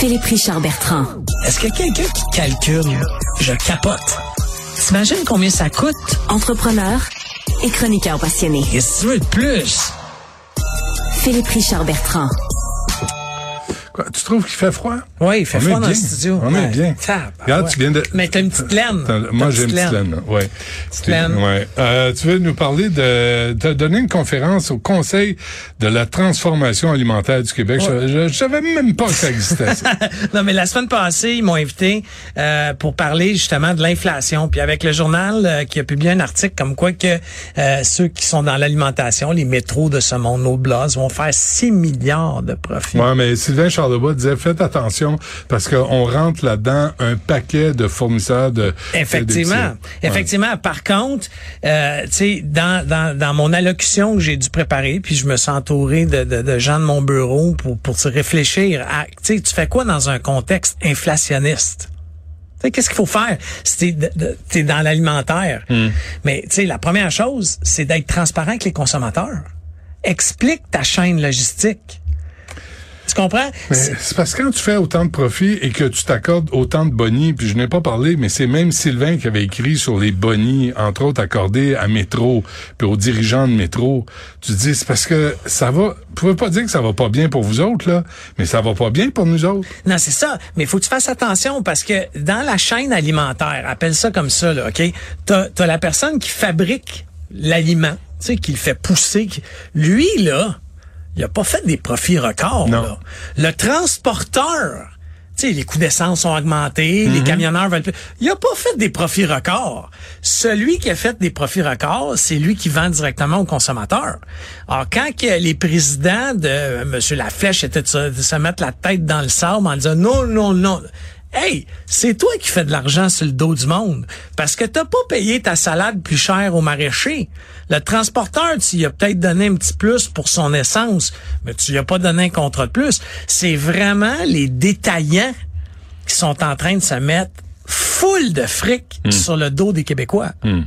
Philippe Richard Bertrand. Est-ce a quelqu'un qui calcule? Je capote. T'imagines combien ça coûte? Entrepreneur et chroniqueur passionné. Qu'est-ce que tu veux de plus? Philippe Richard Bertrand. Quoi, tu trouves qu'il fait froid? Oui, il fait On froid dans le bien. studio. On est bien. Regarde, tu viens de. Mais t'as une petite laine. Moi, j'ai une petite laine. Ouais. Petite laine. Ouais. Euh, tu veux nous parler de. Tu as donné une conférence au Conseil de la transformation alimentaire du Québec. Je, je, je savais même pas que ça existait. ça. non, mais la semaine passée, ils m'ont invité euh, pour parler justement de l'inflation. Puis avec le journal euh, qui a publié un article comme quoi que euh, ceux qui sont dans l'alimentation, les métros de ce monde, nos blas, vont faire 6 milliards de profits. Ouais, mais Sylvain Charlebois disait faites attention parce qu'on rentre là-dedans un paquet de fournisseurs de. Effectivement. Ouais. Effectivement. Par contre, euh, tu sais, dans, dans, dans mon allocution que j'ai dû préparer, puis je me suis entouré de, de, de gens de mon bureau pour, pour se réfléchir à, tu sais, tu fais quoi dans un contexte inflationniste? Qu'est-ce qu'il faut faire si t'es, dans l'alimentaire? Mais, tu sais, la première chose, c'est d'être transparent avec les consommateurs. Explique ta chaîne logistique. Tu comprends? Mais C'est- parce que quand tu fais autant de profits et que tu t'accordes autant de bonnies, puis je n'ai pas parlé, mais c'est même Sylvain qui avait écrit sur les bonnies, entre autres accordés à Métro, puis aux dirigeants de Métro. Tu te dis, c'est parce que ça va, vous pouvez pas dire que ça va pas bien pour vous autres, là, mais ça va pas bien pour nous autres. Non, c'est ça. Mais il faut que tu fasses attention parce que dans la chaîne alimentaire, appelle ça comme ça, là, OK? T'as as la personne qui fabrique l'aliment, tu sais, qui le fait pousser. Lui, là, il a pas fait des profits records. Non. Là. Le transporteur, tu sais, les coûts d'essence ont augmenté, les camionneurs veulent plus. Il a pas fait des profits records. Celui qui a fait des profits records, c'est lui qui vend directement aux consommateurs. Alors, quand que les présidents de euh, M. Laflèche étaient de se mettre la tête dans le sable en disant non, non, non. Hey, c'est toi qui fais de l'argent sur le dos du monde. Parce que t'as pas payé ta salade plus chère au maraîcher. Le transporteur, tu lui as peut-être donné un petit plus pour son essence, mais tu lui as pas donné un contrat de plus. C'est vraiment les détaillants qui sont en train de se mettre full de fric sur le dos des Québécois. Hmm.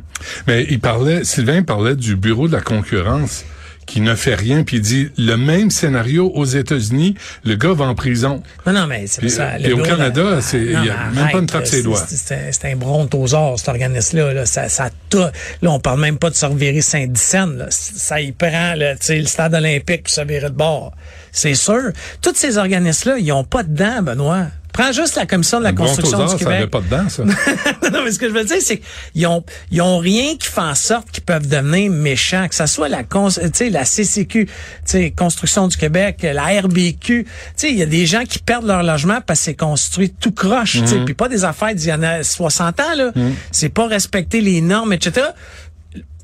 Mais il parlait, Sylvain parlait du bureau de la concurrence qui ne fait rien, puis il dit le même scénario aux États-Unis, le gars va en prison. Non, non, mais c'est ça. euh, le puis au Canada, c'est- il y non, a même pas une trappe ses doigts. C'est un brontosaure, cet organisme-là. Là. Ça, ça là, on parle même pas de se revirer Saint-Dicenne. Ça y prend sais, le stade olympique pour se virer de bord. C'est sûr. Tous ces organismes-là, ils ont pas de dents, Benoît. Prends juste la commission de la construction du ça avait Québec. pas dedans, ça. non, mais ce que je veux dire, c'est qu'ils ont, ils ont rien qui fait en sorte qu'ils peuvent devenir méchants, que ça soit la, cons- tu sais, la CCQ, tu sais, Construction du Québec, la RBQ. Tu sais, il y a des gens qui perdent leur logement parce que c'est construit tout croche, tu sais, puis pas des affaires d'il y en a 60 ans, là. C'est pas respecter les normes, etc.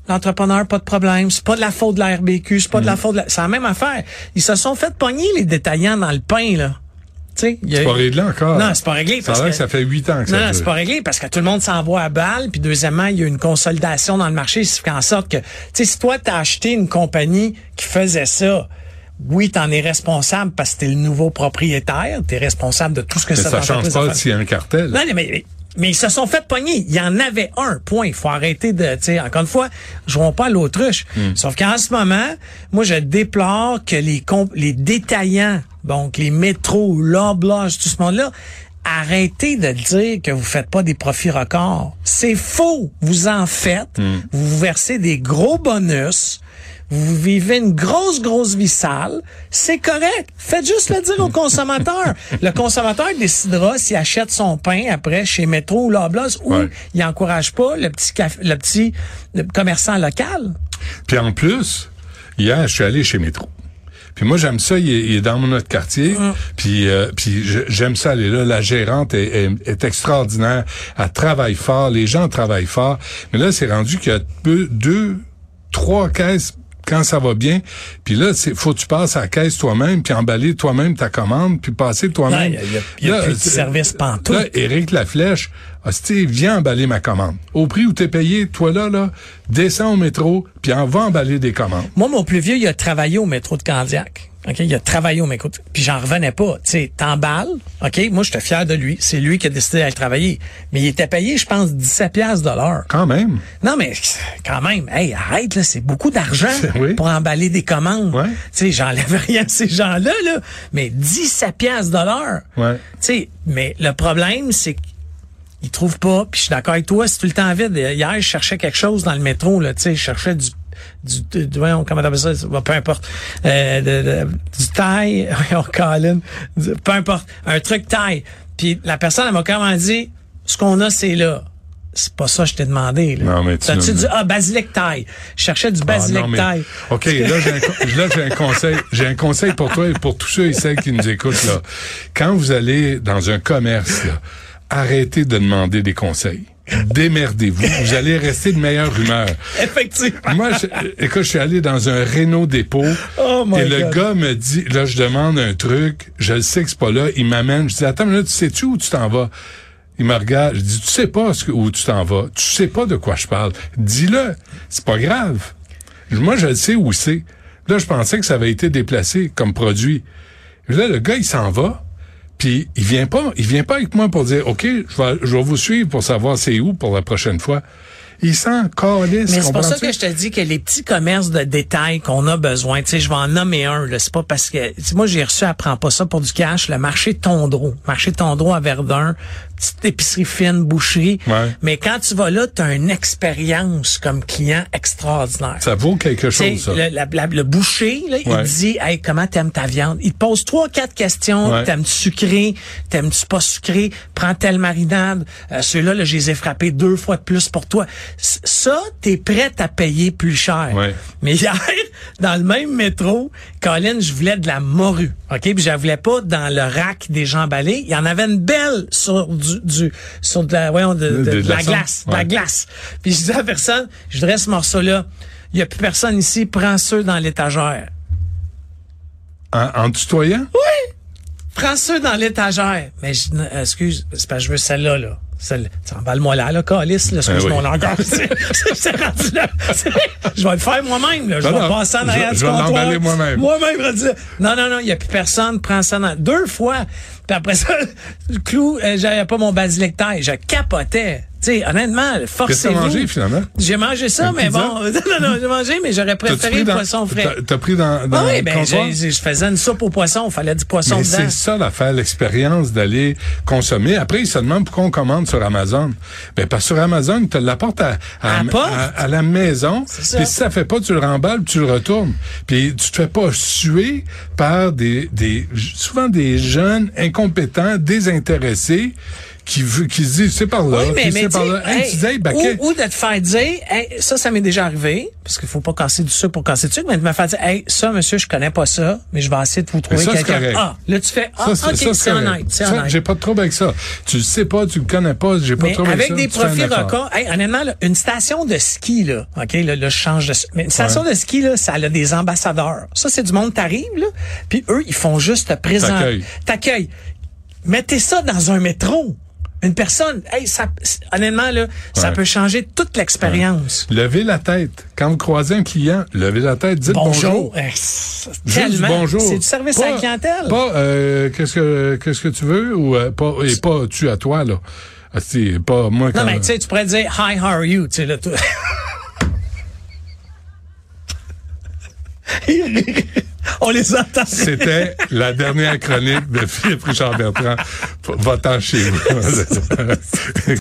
L'entrepreneur, pas de problème. C'est pas de la faute de la RBQ, c'est pas de la faute de la... C'est la même affaire. Ils se sont fait pogner, les détaillants, dans le pain, là. C'est pas réglé encore. Non, c'est pas réglé. Ça parce que- ça fait huit ans que ça non, non, dure. c'est pas réglé parce que tout le monde s'envoie à balle. Puis deuxièmement, il y a une consolidation dans le marché, ce qui fait en sorte que, tu sais, si toi t'as acheté une compagnie qui faisait ça, oui, t'en es responsable parce que t'es le nouveau propriétaire, t'es responsable de tout ce que Mais cette ça change pas s'il y a un cartel. Non, mais, mais, ils se sont fait pogner. Il y en avait un, point. Il faut arrêter de, tu sais, encore une fois, jouons pas à l'autruche. Sauf qu'en ce moment, moi, je déplore que les détaillants, donc les métros, l'horloge, tout ce monde-là, arrêtez de dire que vous faites pas des profits records. C'est faux. Vous en faites. Vous vous versez des gros bonus. Vous vivez une grosse, grosse vie sale. C'est correct. Faites juste le dire au consommateur. le consommateur décidera s'il achète son pain après chez Métro ou Loblaws ou Ouais. il encourage pas le petit le petit commerçant local. Puis en plus, hier, je suis allé chez Métro. Puis moi, j'aime ça, il est, il est dans notre quartier. Puis, euh, puis j'aime ça aller là. La gérante est, est- est extraordinaire. Elle travaille fort. Les gens travaillent fort. Mais là, c'est rendu qu'il y a deux, deux, trois caisses quand ça va bien. Puis là, c'est faut que tu passes à la caisse toi-même, puis emballer toi-même ta commande, puis passer toi-même. Il y a- il y a Là, plus de c'est- service pantoute. Là, Éric Laflèche, hostie, viens emballer ma commande. Au prix où t'es payé, toi là, là, descends au métro, puis en va emballer des commandes. Moi, mon plus vieux, il a travaillé au métro de Candiac. OK, il a travaillé au McDo. Puis j'en revenais pas. Tu sais, t'emballes. OK, moi, j'étais fier de lui. C'est lui qui a décidé d'aller travailler. Mais il était payé, je pense, 17 piastres de l'heure. Quand même. Non, mais quand même, hey, arrête, là, c'est beaucoup d'argent Oui. pour emballer des commandes. Ouais. Tu sais, j'enlève rien à ces gens-là, là, mais 17 piastres de l'heure. Ouais. Tu sais, mais le problème, c'est qu'ils trouvent pas, puis je suis d'accord avec toi, c'est tout le temps vide. Hier, je cherchais quelque chose dans le métro, là, tu sais, je cherchais du du, du, du- voyons, comment t'appelles ça, Bon, peu importe, euh, de- de- du taille, voyons, Colin, du- peu importe, un truc taille. Puis la personne, elle m'a quand même dit, ce qu'on a, c'est là. C'est pas ça que je t'ai demandé. Là. Non, mais tu T'as-tu dit, ah, basilic taille. Je cherchais du Ah, basilic mais- taille. OK, là, j'ai un, co- là, j'ai un conseil. J'ai un conseil pour toi et pour tous ceux et celles qui nous écoutent, là. Quand vous allez dans un commerce, là, arrêtez de demander des conseils. Démerdez-vous. Vous allez rester de meilleure humeur. Effectivement. Moi, je, écoute, je suis allé dans un Renault dépôt Oh et le God. gars me dit, là, je demande un truc, je le sais que c'est pas là, il m'amène, je dis, attends, mais là, tu sais-tu où tu t'en vas? Il me regarde, je dis, tu sais pas ce que- où tu t'en vas, tu sais pas de quoi je parle. Dis-le, c'est pas grave. Moi, je le sais où c'est. Là, je pensais que ça avait été déplacé comme produit. Là, le gars, il s'en va. Puis il vient pas, il vient pas avec moi pour dire, OK, je vais, je vais vous suivre pour savoir c'est où pour la prochaine fois. Il s'en calisse. Mais c'est pour ça que je te dis que les petits commerces de détail qu'on a besoin, tu sais, je vais en nommer un, là, c'est pas parce que, moi, j'ai reçu, apprends pas ça pour du cash, le marché Tondreau. Marché Tondreau à Verdun, petite épicerie fine, boucherie. Ouais. Mais quand tu vas là, tu as une expérience comme client extraordinaire. Ça vaut quelque chose, ça. le, la- la- le boucher, là, il Ouais. dit hey, comment t'aimes ta viande. Il te pose trois, quatre questions. Ouais. T'aimes-tu sucré? T'aimes-tu pas sucré? Prends telle marinade. Euh, Ceux-là, là, je les ai frappés deux fois de plus pour toi. C- Ça, t'es prêt à payer plus cher. Ouais. Mais hier, dans le même métro, Colin, je voulais de la morue. OK? Puis je la voulais pas dans le rack des gens emballés. Il y en avait une belle sur du, du sur de la, voyons, de, de- De- la glace. de la Ouais. glace. Puis je dis à la personne, je voudrais ce morceau-là. Il y a plus personne ici, prends ceux dans l'étagère. En, en tutoyant? Prends ceux dans l'étagère. Mais je, non, excuse, c'est parce que je veux celle-là, là. Celle, tu emballes-moi là, là, calice, là, excuse Ah mon langage. C'est- rendu là. Je vais le faire moi-même, là. Je vais passer en arrière du je vais comptoir. l'emballer moi-même. Moi-même, rendu là. Non, non, non, il n'y a plus personne. Prends ça dans, deux fois. Puis après ça, le clou, euh, j'avais pas mon basilic taille. Je capotais. Tu sais, honnêtement, Qu'est-ce que forcez-vous. t'as mangé, finalement? J'ai mangé ça, mais pizza? bon. Non, non, j'ai mangé, mais j'aurais préféré le poisson frais. t'as- pris dans, dans Ah oui, ben, je faisais une soupe au poisson, il fallait du poisson Mais dedans. c'est ça l'affaire, l'expérience d'aller consommer. Après, ils se demandent pourquoi on commande sur Amazon. Ben parce que sur Amazon, ils te l'apportent à, à, À la à- maison. Puis si ça fait pas, tu le remballes, puis tu le retournes. Puis tu te fais pas suer par des, des souvent des jeunes incompétents, désintéressés qui veut- qui se disent c'est par là, Oui, mais, mais par là. sais, Hey, hey, tu dis, hey, que- ou, ou de te faire dire, hey, ça, ça m'est déjà arrivé, parce qu'il faut pas casser du sucre pour casser du sucre, mais de me faire dire, hey, ça, monsieur, je connais pas ça, mais je vais essayer de vous trouver quelqu'un. Ah, là, tu fais, ah, Ça, c'est- ok, c'est honnête, c'est honnête. J'ai pas de trouble avec ça. Tu le sais pas, tu le connais pas, j'ai pas de trouble avec avec ça. des un profils effort. records, hey, honnêtement, là, une station de ski, là, OK, là, là, je change de... Mais une station de ski, là, ça a des ambassadeurs. Ça, c'est du monde, t'arrives, là, puis eux, ils font juste te présenter. T'accueillent. Mettez ça dans un métro. Une personne, hey, ça, honnêtement, là, ça peut changer toute l'expérience. Levez la tête. Quand vous croisez un client, levez la tête, dites bonjour. Bonjour. Eh, tellement. bonjour. C'est du service à la clientèle. Pas euh, qu'est-ce que qu'est-ce que tu veux ou euh, pas et pas tu à toi là. Ah, c'est pas moi quand non, mais tu sais, tu pourrais dire Hi, how are you? Tu sais, là, tout- On les entend. C'était la dernière chronique de Philippe Richard Bertrand. Va-t'en chez vous.